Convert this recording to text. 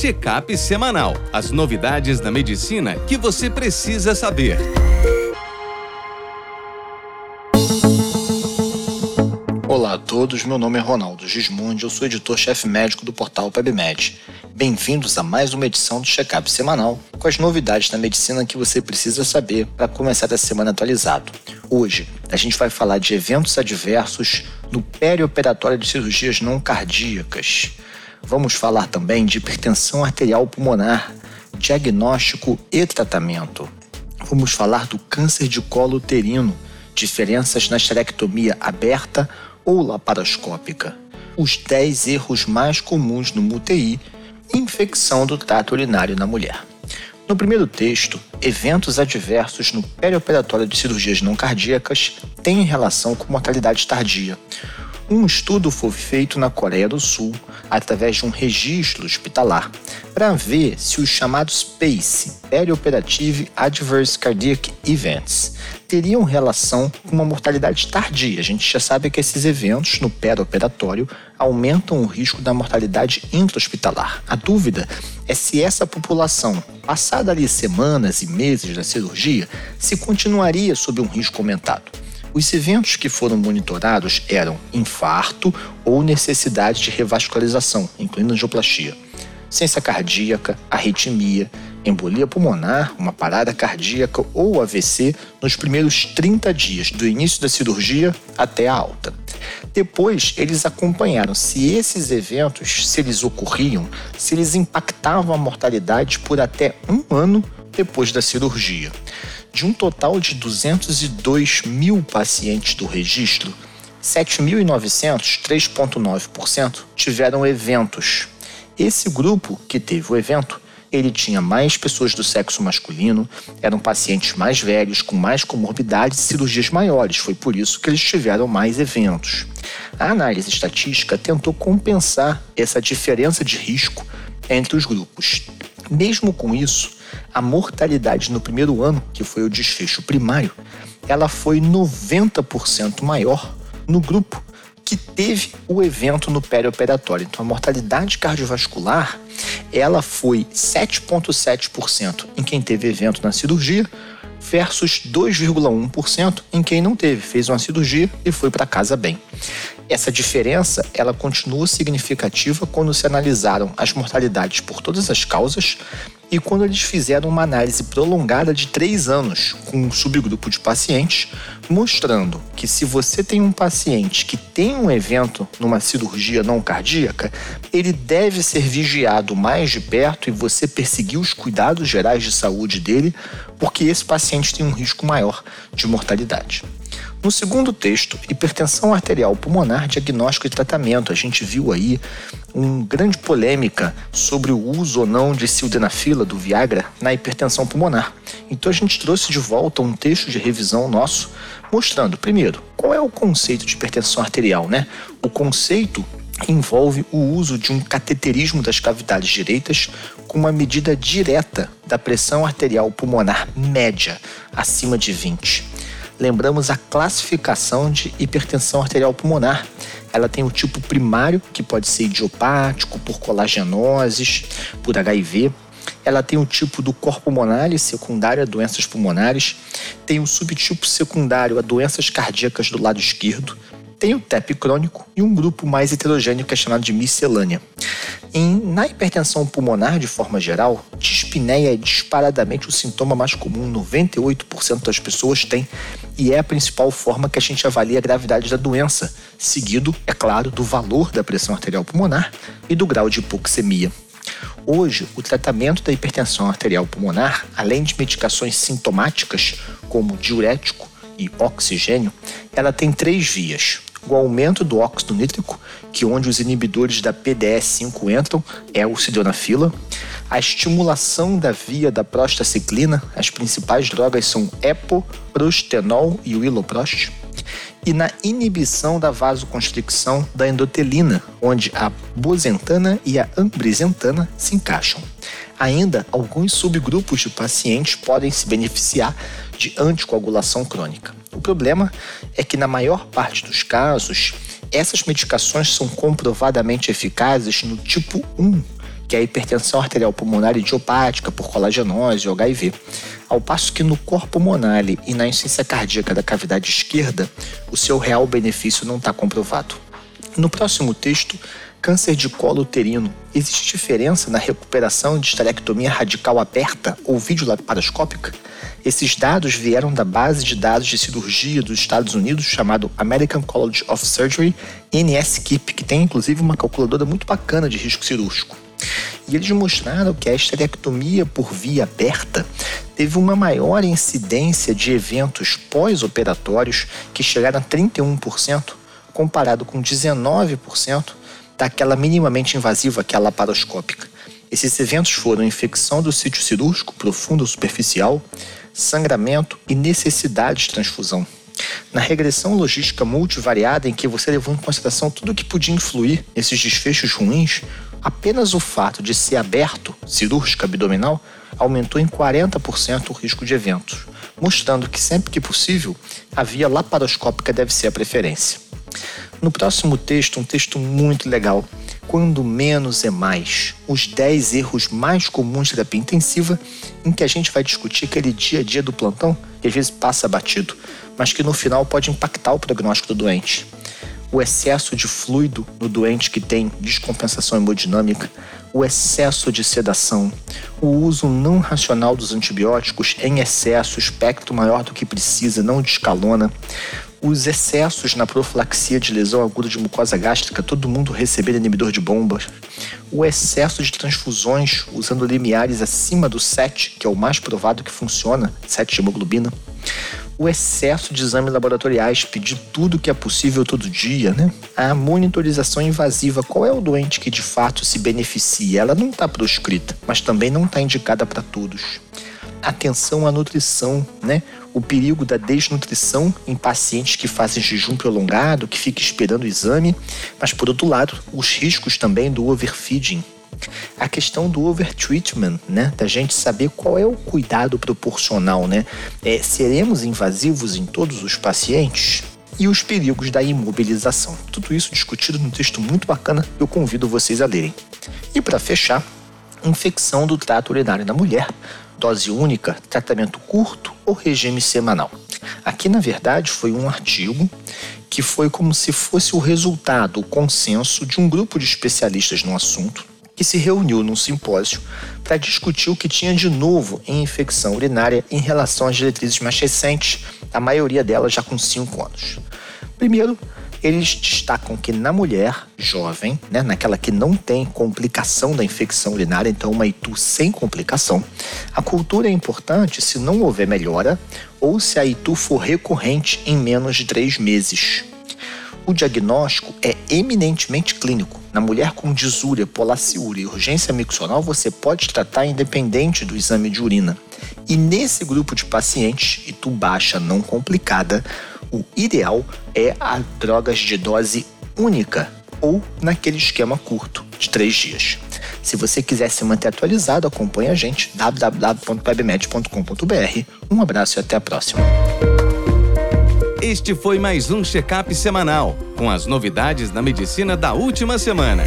Check-up semanal. As novidades da medicina que você precisa saber. Olá a todos, meu nome é Ronaldo Gismondi, eu sou editor-chefe médico do portal PebMed. Bem-vindos a mais uma edição do Check-up semanal com as novidades da medicina que você precisa saber para começar a semana atualizado. Hoje, a gente vai falar de eventos adversos no perioperatório de cirurgias não cardíacas. Vamos falar também de hipertensão arterial pulmonar, diagnóstico e tratamento. Vamos falar do câncer de colo uterino, diferenças na esterectomia aberta ou laparoscópica. Os 10 erros mais comuns no UTI infecção do trato urinário na mulher. No primeiro texto, eventos adversos no perioperatório de cirurgias não cardíacas têm relação com mortalidade tardia. Um estudo foi feito na Coreia do Sul através de um registro hospitalar para ver se os chamados PACE, Perioperative Adverse Cardiac Events, teriam relação com uma mortalidade tardia. A gente já sabe que esses eventos no perioperatório aumentam o risco da mortalidade intra-hospitalar. A dúvida é se essa população, passada ali semanas e meses da cirurgia, se continuaria sob um risco aumentado. Os eventos que foram monitorados eram infarto ou necessidade de revascularização, incluindo angioplastia, ciência cardíaca, arritmia, embolia pulmonar, uma parada cardíaca ou AVC nos primeiros 30 dias, do início da cirurgia até a alta. Depois, eles acompanharam se esses eventos, se eles ocorriam, se eles impactavam a mortalidade por até um ano depois da cirurgia. De um total de 202 mil pacientes do registro, 7.900, 3,9%, tiveram eventos. Esse grupo que teve o evento ele tinha mais pessoas do sexo masculino, eram pacientes mais velhos, com mais comorbidades e cirurgias maiores. Foi por isso que eles tiveram mais eventos. A análise estatística tentou compensar essa diferença de risco entre os grupos. Mesmo com isso, a mortalidade no primeiro ano, que foi o desfecho primário, ela foi 90% maior no grupo que teve o evento no perioperatório. Então, a mortalidade cardiovascular ela foi 7,7% em quem teve evento na cirurgia versus 2,1% em quem não teve, fez uma cirurgia e foi para casa bem. Essa diferença ela continua significativa quando se analisaram as mortalidades por todas as causas e quando eles fizeram uma análise prolongada de três anos com um subgrupo de pacientes, mostrando que se você tem um paciente que tem um evento numa cirurgia não cardíaca, ele deve ser vigiado mais de perto e você perseguir os cuidados gerais de saúde dele, porque esse paciente tem um risco maior de mortalidade. No segundo texto, hipertensão arterial pulmonar, diagnóstico e tratamento, a gente viu aí uma grande polêmica sobre o uso ou não de sildenafila, do Viagra, na hipertensão pulmonar. Então a gente trouxe de volta um texto de revisão nosso mostrando, primeiro, qual é o conceito de hipertensão arterial, né? O conceito envolve o uso de um cateterismo das cavidades direitas com uma medida direta da pressão arterial pulmonar média acima de 20 lembramos a classificação de hipertensão arterial pulmonar. Ela tem o tipo primário, que pode ser idiopático, por colagenoses, por HIV. Ela tem o tipo do corpo pulmonar secundário a doenças pulmonares. Tem o subtipo secundário a doenças cardíacas do lado esquerdo. Tem o TEP crônico e um grupo mais heterogêneo que é chamado de miscelânea. Em, na hipertensão pulmonar, de forma geral, dispneia é disparadamente o sintoma mais comum, 98% das pessoas têm, e é a principal forma que a gente avalia a gravidade da doença, seguido, é claro, do valor da pressão arterial pulmonar e do grau de hipoxemia. Hoje, o tratamento da hipertensão arterial pulmonar, além de medicações sintomáticas, como diurético e oxigênio, ela tem três vias o aumento do óxido nítrico, que onde os inibidores da PDE5 entram, é o sildenafila, a estimulação da via da prostaciclina, as principais drogas são EPO, prostenol e o iloprost, e na inibição da vasoconstricção da endotelina, onde a bozentana e a ambrizentana se encaixam. Ainda, alguns subgrupos de pacientes podem se beneficiar de anticoagulação crônica. O problema é que, na maior parte dos casos, essas medicações são comprovadamente eficazes no tipo 1, que é a hipertensão arterial pulmonar idiopática por colagenose ou HIV. Ao passo que no corpo pulmonar e na insuficiência cardíaca da cavidade esquerda, o seu real benefício não está comprovado. No próximo texto, câncer de colo uterino. Existe diferença na recuperação de esterectomia radical aberta ou videolaparoscópica? Esses dados vieram da base de dados de cirurgia dos Estados Unidos chamado American College of Surgery, NSKIP, que tem inclusive uma calculadora muito bacana de risco cirúrgico. E eles mostraram que a esterectomia por via aberta teve uma maior incidência de eventos pós-operatórios que chegaram a 31%, comparado com 19% daquela minimamente invasiva, que é a laparoscópica. Esses eventos foram infecção do sítio cirúrgico profundo ou superficial, sangramento e necessidade de transfusão. Na regressão logística multivariada, em que você levou em consideração tudo o que podia influir nesses desfechos ruins, apenas o fato de ser aberto, cirúrgico abdominal, aumentou em 40% o risco de eventos, mostrando que sempre que possível, a via laparoscópica deve ser a preferência. No próximo texto, um texto muito legal, quando menos é mais, os 10 erros mais comuns de terapia intensiva, em que a gente vai discutir aquele dia a dia do plantão, que às vezes passa batido, mas que no final pode impactar o prognóstico do doente. O excesso de fluido no doente que tem descompensação hemodinâmica, o excesso de sedação, o uso não racional dos antibióticos em excesso, espectro maior do que precisa, não descalona, os excessos na profilaxia de lesão aguda de mucosa gástrica, todo mundo recebendo inibidor de bombas, o excesso de transfusões usando limiares acima do 7, que é o mais provado que funciona, 7 de hemoglobina, o excesso de exames laboratoriais, pedir tudo que é possível todo dia, né? A monitorização invasiva, qual é o doente que de fato se beneficia? Ela não está proscrita, mas também não está indicada para todos. Atenção à nutrição, né? O perigo da desnutrição em pacientes que fazem jejum prolongado, que ficam esperando o exame, mas por outro lado, os riscos também do overfeeding. A questão do overtreatment, né? Da gente saber qual é o cuidado proporcional, né? É, seremos invasivos em todos os pacientes? E os perigos da imobilização. Tudo isso discutido num texto muito bacana, eu convido vocês a lerem. E para fechar, infecção do trato urinário na mulher, dose única, tratamento curto ou regime semanal. Aqui, na verdade, foi um artigo que foi como se fosse o resultado, o consenso de um grupo de especialistas no assunto que se reuniu num simpósio para discutir o que tinha de novo em infecção urinária em relação às diretrizes mais recentes, a maioria delas já com 5 anos. Primeiro, eles destacam que na mulher jovem, né, naquela que não tem complicação da infecção urinária, então uma ITU sem complicação, a cultura é importante se não houver melhora ou se a ITU for recorrente em menos de três meses. O diagnóstico é eminentemente clínico. Na mulher com disúria, polaciúria e urgência miccional, você pode tratar independente do exame de urina. E nesse grupo de pacientes, ITU baixa não complicada, o ideal é a drogas de dose única ou naquele esquema curto de três dias. Se você quiser se manter atualizado, acompanhe a gente www.pebmed.com.br. Um abraço e até a próxima. Este foi mais um check-up semanal com as novidades da medicina da última semana.